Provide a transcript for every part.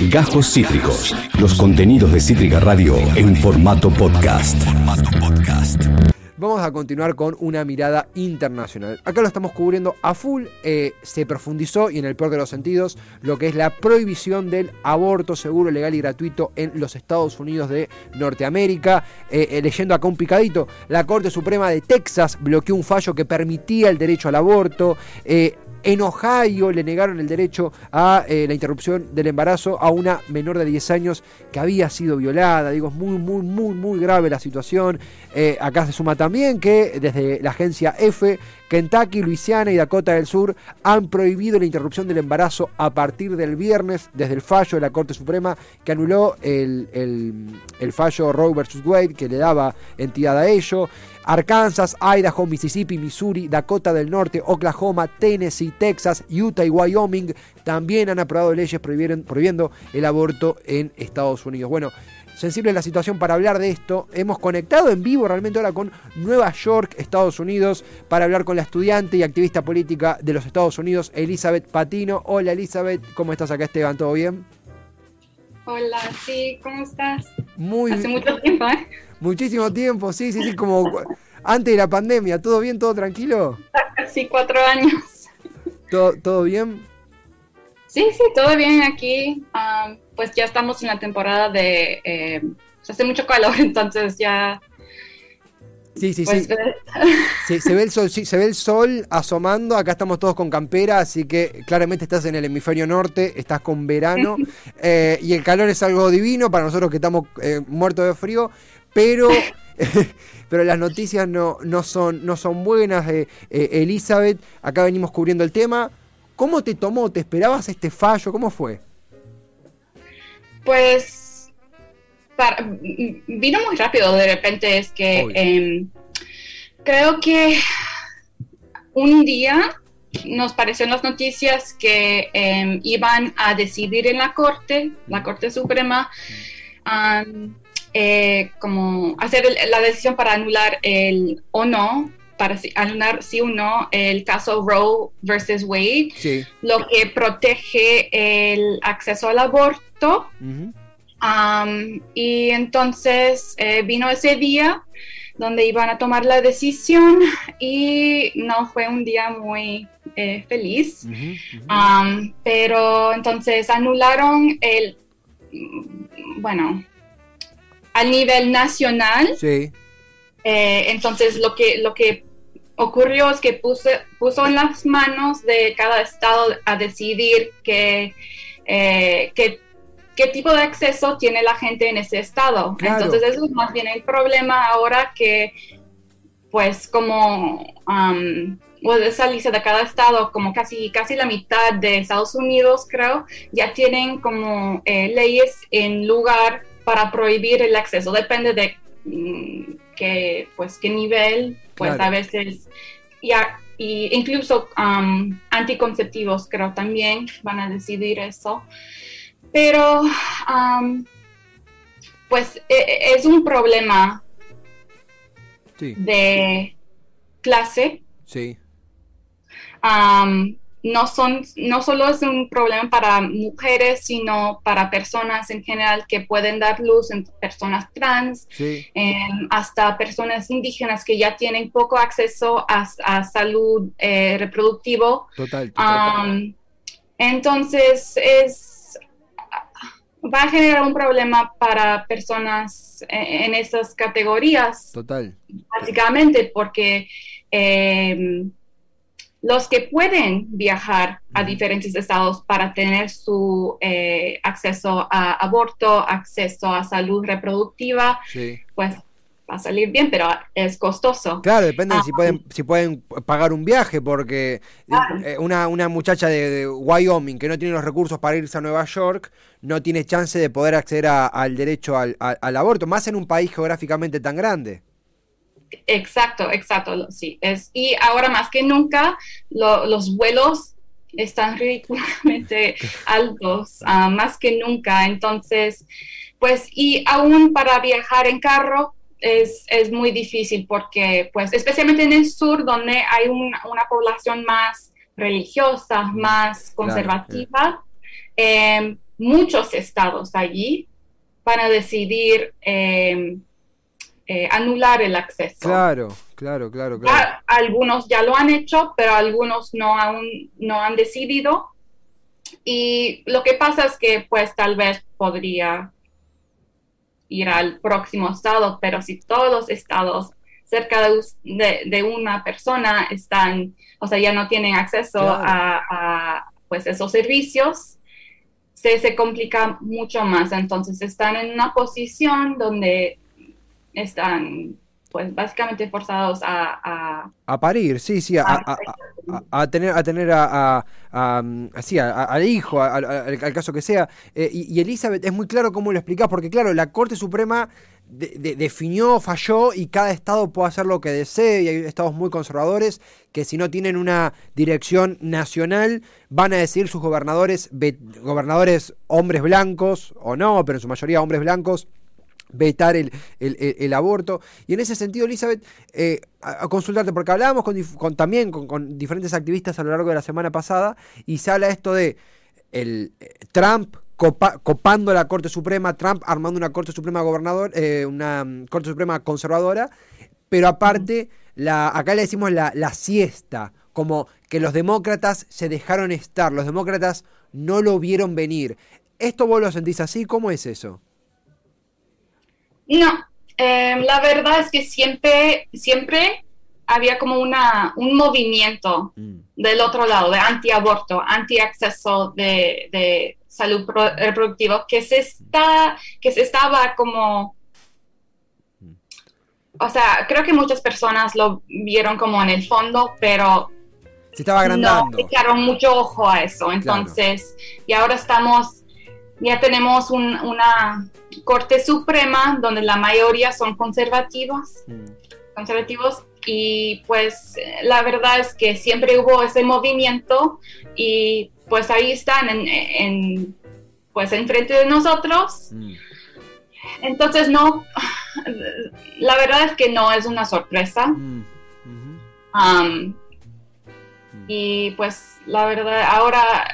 Gajos Cítricos. Los contenidos de Cítrica Radio en formato podcast. Vamos a continuar con una mirada internacional. Acá lo estamos cubriendo a full. eh, se profundizó y en el peor de los sentidos lo que es la prohibición del aborto seguro, legal y gratuito en los Estados Unidos de Norteamérica. Eh, eh, leyendo acá un picadito, la Corte Suprema de Texas bloqueó un fallo que permitía el derecho al aborto. En Ohio le negaron el derecho a eh, la interrupción del embarazo a una menor de 10 años que había sido violada. Digo, es muy, muy, muy, muy grave la situación. Eh, acá se suma también que desde la agencia F, Kentucky, Luisiana y Dakota del Sur han prohibido la interrupción del embarazo a partir del viernes, desde el fallo de la Corte Suprema que anuló el, fallo Roe vs. Wade que le daba entidad a ello. Arkansas, Idaho, Mississippi, Missouri, Dakota del Norte, Oklahoma, Tennessee, Texas, Utah y Wyoming también han aprobado leyes prohibiendo el aborto en Estados Unidos. Bueno, sensible la situación para hablar de esto. Hemos conectado en vivo realmente ahora con Nueva York, Estados Unidos, para hablar con la estudiante y activista política de los Estados Unidos, Elizabeth Patino. Hola Elizabeth, ¿cómo estás acá Esteban? ¿Todo bien? Hola, sí, ¿cómo estás? Muy Hace mucho tiempo, ¿eh? muchísimo tiempo, sí, sí, sí, como antes de la pandemia. ¿Todo bien? ¿Todo tranquilo? Casi cuatro años. ¿Todo, todo bien? Sí, sí, todo bien aquí. Pues ya estamos en la temporada de... eh, pues hace mucho calor, entonces ya... Sí, sí, Pues, sí. Sí, se ve el sol, sí, se ve el sol asomando. Acá estamos todos con campera, así que claramente estás en el hemisferio norte, estás con verano eh, y el calor es algo divino para nosotros que estamos eh, muertos de frío, pero pero las noticias no, no son no son buenas. eh, eh, Elizabeth, acá venimos cubriendo el tema. ¿Cómo te tomó? ¿Te esperabas este fallo? ¿Cómo fue? Pues para- vino muy rápido de repente, es que em, creo que un día nos pareció en las noticias que em, iban a decidir en la Corte, la Corte Suprema, eh, como hacer el- la decisión para anular el o no, para anular sí o no el caso Roe versus Wade, Sí. lo que protege el acceso al aborto. Y entonces eh, vino ese día donde iban a tomar la decisión y no fue un día muy eh, feliz. Pero entonces anularon el, bueno, al nivel nacional. Sí. Eh, entonces lo que, lo que ocurrió es que puso, puso en las manos de cada estado a decidir que, eh, qué tipo de acceso tiene la gente en ese estado. Claro. Entonces eso es más bien el problema ahora que pues como um, de esa lista de cada estado, como casi, casi la mitad de Estados Unidos, creo, ya tienen como eh, leyes en lugar para prohibir el acceso. Depende de qué, pues, qué nivel, pues Claro. a veces, ya, y incluso um, anticonceptivos, creo, también van a decidir eso. Pero, um, pues, e- e- es un problema Sí. de clase. Sí. Am, no, son, no solo es un problema para mujeres, sino para personas en general que pueden dar luz, en personas trans, Sí. em, hasta personas indígenas que ya tienen poco acceso a, a salud eh, reproductivo. Total. entonces, es, va a generar un problema para personas en, en esas categorías Total. básicamente porque eh, los que pueden viajar a diferentes estados para tener su eh, acceso a aborto, acceso a salud reproductiva, Sí. pues va a salir bien, pero es costoso. Claro, depende de si Ah. pueden, si pueden pagar un viaje, porque Claro. eh, una, una muchacha de, de Wyoming que no tiene los recursos para irse a Nueva York no tiene chance de poder acceder a- al derecho al aborto, más en un país geográficamente tan grande. Exacto, exacto, sí. Es, y ahora más que nunca lo- los vuelos están ridículamente altos, ah, más que nunca. Entonces, pues, y aún para viajar en carro es, es muy difícil porque, pues, especialmente en el sur, donde hay un- una población más religiosa, más conservativa, eh, muchos estados allí van a decidir eh, eh, anular el acceso. Claro, claro, claro, algunos ya lo han hecho, pero algunos no aún no han decidido. Y lo que pasa es que pues tal vez podría ir al próximo estado, pero si todos los estados cerca de, de, de una persona están, o sea, ya no tienen acceso Claro. a, a, pues esos servicios, se, se complica mucho más. Entonces están en una posición donde están pues básicamente forzados a, a- A parir, sí, sí, a, a- a- tener a tener a, mm, al hijo, al, caso que sea. Eh, y, Elizabeth, es muy claro cómo lo explicás, porque claro, la Corte Suprema de- de- definió, falló, y cada estado puede hacer lo que desee, y hay estados muy conservadores que si no tienen una dirección nacional, van a decidir sus gobernadores, gobernadores hombres blancos, o no, pero en su mayoría hombres blancos, vetar el, el- aborto. Y en ese sentido, Elizabeth, eh, a, a consultarte, porque hablábamos con, también con, con diferentes activistas a lo largo de la semana pasada, y se habla esto de el eh, Trump copa- copando la Corte Suprema, Trump armando una Corte Suprema gobernador, eh, una mm, Corte Suprema conservadora, pero aparte, la, acá le decimos la, la siesta, como que los demócratas se dejaron estar, los demócratas no lo vieron venir. ¿Esto vos lo sentís así? ¿Cómo es eso? No, eh, la verdad es que siempre, siempre había como una, un movimiento Mm. del otro lado, de antiaborto, anti-acceso de, de salud pro- reproductiva, que se, está, que se estaba como... O sea, creo que muchas personas lo vieron como en el fondo, pero Se estaba agrandando. no echaron mucho ojo a eso. Entonces, y ahora estamos, ya tenemos un- una Corte Suprema donde la mayoría son conservativos, Mm. conservativos y pues eh, la verdad es que siempre hubo ese movimiento y pues ahí están en, en pues enfrente de nosotros. Mm. Entonces no, la verdad es que no es una sorpresa. Mm. Um, y pues la verdad, ahora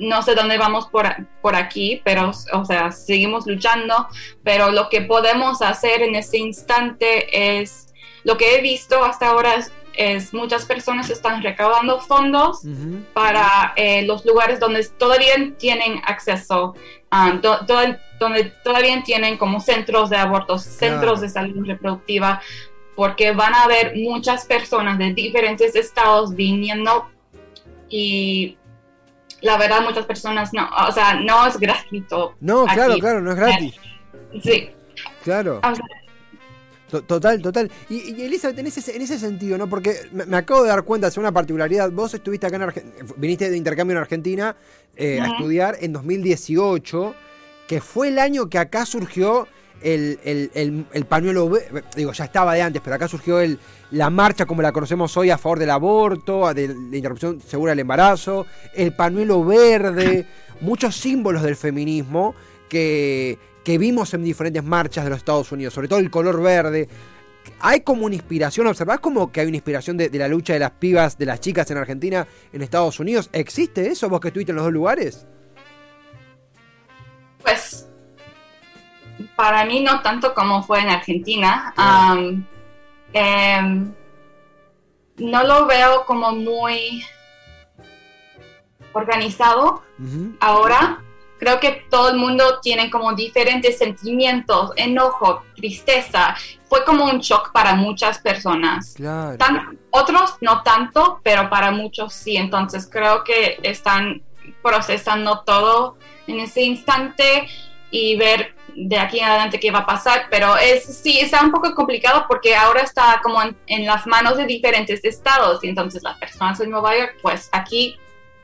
no sé dónde vamos por, por aquí, pero o sea, seguimos luchando, pero lo que podemos hacer en este instante es, lo que he visto hasta ahora es, es muchas personas están recaudando fondos para eh, los lugares donde todavía tienen acceso, um, do- do- donde todavía tienen como centros de abortos, centros de salud reproductiva, porque van a haber muchas personas de diferentes estados viniendo y la verdad muchas personas no, o sea, no es gratuito. No, claro, Aquí. claro, no es gratis. Sí, Claro. o sea, To- Total, total. Y, y Elizabeth, en ese, en ese sentido, ¿no? Porque me, me acabo de dar cuenta, es una particularidad. Vos estuviste acá en Argentina, viniste de intercambio en Argentina eh, a estudiar en 2018, que fue el año que acá surgió el, el- el- el pañuelo. Digo, ya estaba de antes, pero acá surgió el, la marcha como la conocemos hoy a favor del aborto, de la interrupción segura del embarazo, el pañuelo verde, muchos símbolos del feminismo que, que vimos en diferentes marchas de los Estados Unidos, sobre todo el color verde. Hay como una inspiración, ¿observás como que hay una inspiración de, de la lucha de las pibas, de las chicas en Argentina, en Estados Unidos? ¿Existe eso vos que estuviste en los dos lugares? Para mí no tanto como fue en Argentina. Claro. Um, em, no lo veo como muy organizado ahora. Creo que todo el mundo tiene como diferentes sentimientos, enojo, tristeza. Fue como un shock para muchas personas. Claro. Tan- otros no tanto, pero para muchos sí. Entonces creo que están procesando todo en ese instante y ver de aquí en adelante qué va a pasar. Pero es sí, está un poco complicado porque ahora está como en, en las manos de diferentes estados y entonces las personas en Nueva York, pues aquí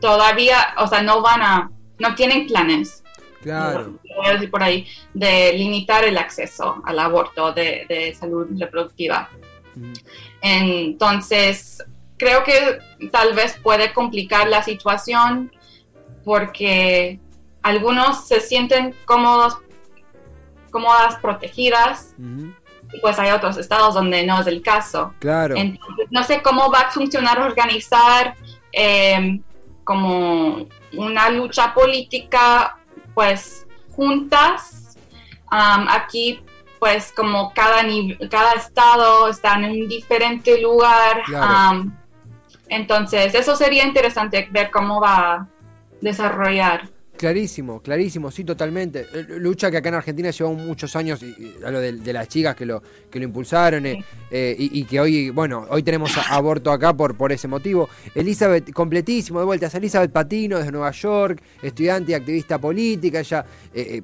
todavía, o sea, no van a, no tienen planes Claro. voy a decir por ahí, de limitar el acceso al aborto de, de salud reproductiva. Ujú. Entonces, creo que tal vez puede complicar la situación porque algunos se sienten cómodos, cómodas, protegidas, y pues hay otros estados donde no es el caso. Claro. Entonces, no sé cómo va a funcionar organizar eh, como una lucha política pues juntas. Um, aquí pues como cada, cada estado está en un diferente lugar. Um, entonces, eso sería interesante ver cómo va a desarrollar. Clarísimo, clarísimo, sí, totalmente. Eh, lucha que acá en Argentina lleva muchos años, y, a lo de, las chicas que lo, que lo impulsaron eh, eh, y, que hoy, bueno, hoy tenemos aborto acá por, por ese motivo. Elizabeth, completísimo, de vuelta, es Elizabeth Patino desde Nueva York, estudiante y activista política, ella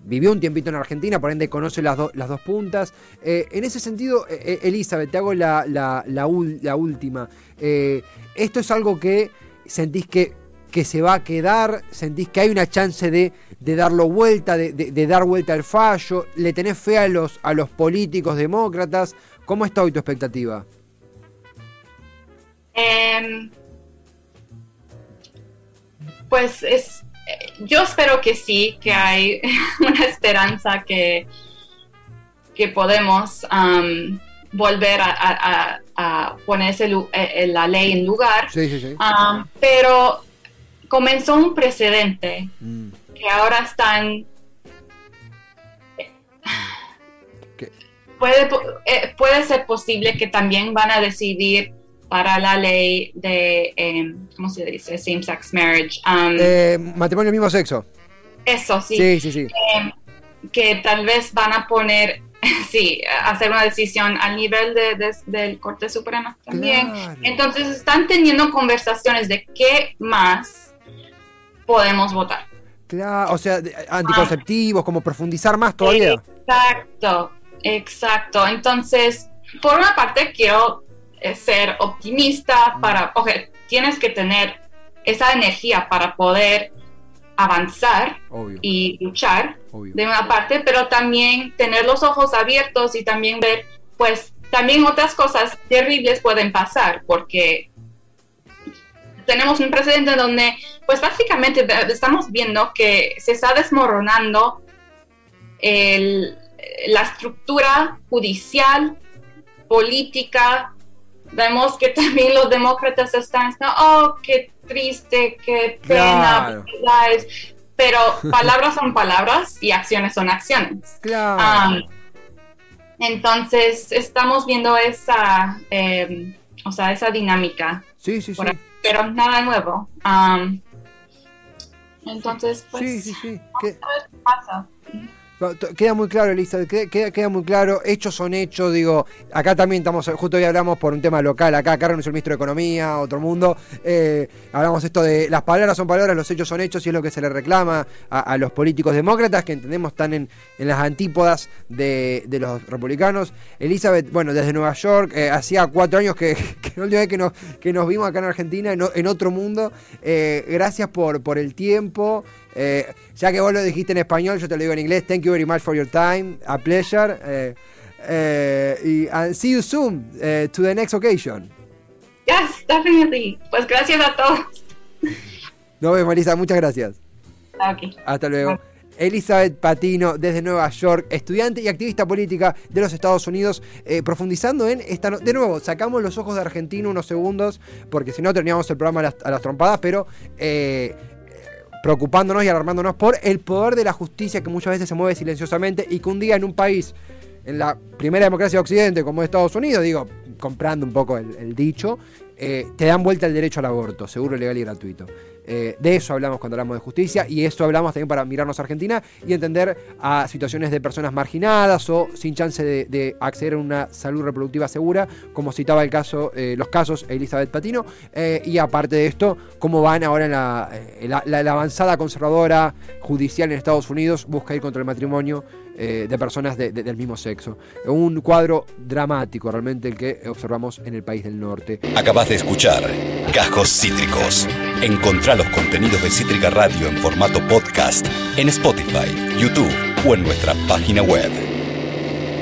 vivió un tiempito en Argentina, por ende conoce las, las dos puntas. en ese sentido, Elizabeth, te hago la, la, la última. esto es algo que sentís que que se va a quedar? ¿Sentís que hay una chance de, darlo vuelta, de, dar vuelta al fallo? ¿Le tenés fe a los, a los políticos demócratas? ¿Cómo está hoy tu expectativa? Em, pues es, yo espero que sí, que hay una esperanza que, que podemos volver a, ponerse eh, la ley en lugar. Sí, sí, sí. pero comenzó un precedente mm. que ahora están... Puede, eh, puede ser posible que también van a decidir para la ley de, em, ¿cómo se dice? Same-sex marriage. Um, eh, matrimonio mismo sexo. Eso, sí. Sí, sí, sí. Em, que tal vez van a poner, sí, hacer una decisión al nivel de, del Corte Suprema también. Entonces están teniendo conversaciones de qué más podemos votar. Claro, o sea, anticonceptivos, como profundizar más todavía. Exacto, exacto. Entonces, por una parte quiero eh, ser optimista para, oye, tienes que tener esa energía para poder avanzar y luchar de una parte, pero también tener los ojos abiertos y también ver, pues, también otras cosas terribles pueden pasar, porque tenemos un precedente donde, pues básicamente estamos viendo que se está desmoronando la estructura judicial, política. Vemos que también los demócratas están, oh, qué triste, qué pena, pero palabras son palabras y acciones son acciones. entonces estamos viendo esa, em, o sea, esa dinámica. Sí, sí, sí pero nada nuevo. entonces, pues, sí, sí, sí. ¿Qué? pasa. Queda muy claro, Elisa, queda, queda, muy claro, hechos son hechos, digo, acá también estamos, justo hoy hablamos por un tema local, acá Carlos es el ministro de Economía, otro mundo, eh, hablamos esto de las palabras son palabras, los hechos son hechos y es lo que se le reclama a, los políticos demócratas que entendemos están en, las antípodas de, los republicanos. Elizabeth, bueno, desde Nueva York, eh, hacía cuatro años que, que la última vez que nos, que nos vimos acá en Argentina, en, en otro mundo, eh, gracias por, por el tiempo. Eh, ya que vos lo dijiste en español, yo te lo digo en inglés. Thank you very much for your time. A pleasure. Eh, eh, y and see you soon to the next occasion. Yes, definitely. Pues gracias a todos. Nos vemos, Marisa. Muchas gracias. Okay. Hasta luego. Elizabeth Patino, desde Nueva York, estudiante y activista política de los Estados Unidos, profundizando en esta. de nuevo, sacamos los ojos de Argentina unos segundos, porque si no terminamos el programa a las, trompadas, pero preocupándonos y alarmándonos por el poder de la justicia que muchas veces se mueve silenciosamente y que un día en un país, en la primera democracia de Occidente como Estados Unidos, digo, comprando un poco el, dicho, eh, te dan vuelta el derecho al aborto, seguro, legal y gratuito. Eh, de eso hablamos cuando hablamos de justicia y eso hablamos también para mirarnos a Argentina y entender a situaciones de personas marginadas o sin chance de, acceder a una salud reproductiva segura, como citaba el caso, eh, los casos Elizabeth Patino, eh, y aparte de esto, cómo van ahora en la, avanzada conservadora judicial en Estados Unidos, busca ir contra el matrimonio de personas del mismo sexo. Un cuadro dramático realmente el que observamos en el país del norte. Acabas de escuchar Cajos Cítricos. Encontrá los contenidos de Cítrica Radio en formato podcast en Spotify, YouTube o en nuestra página web.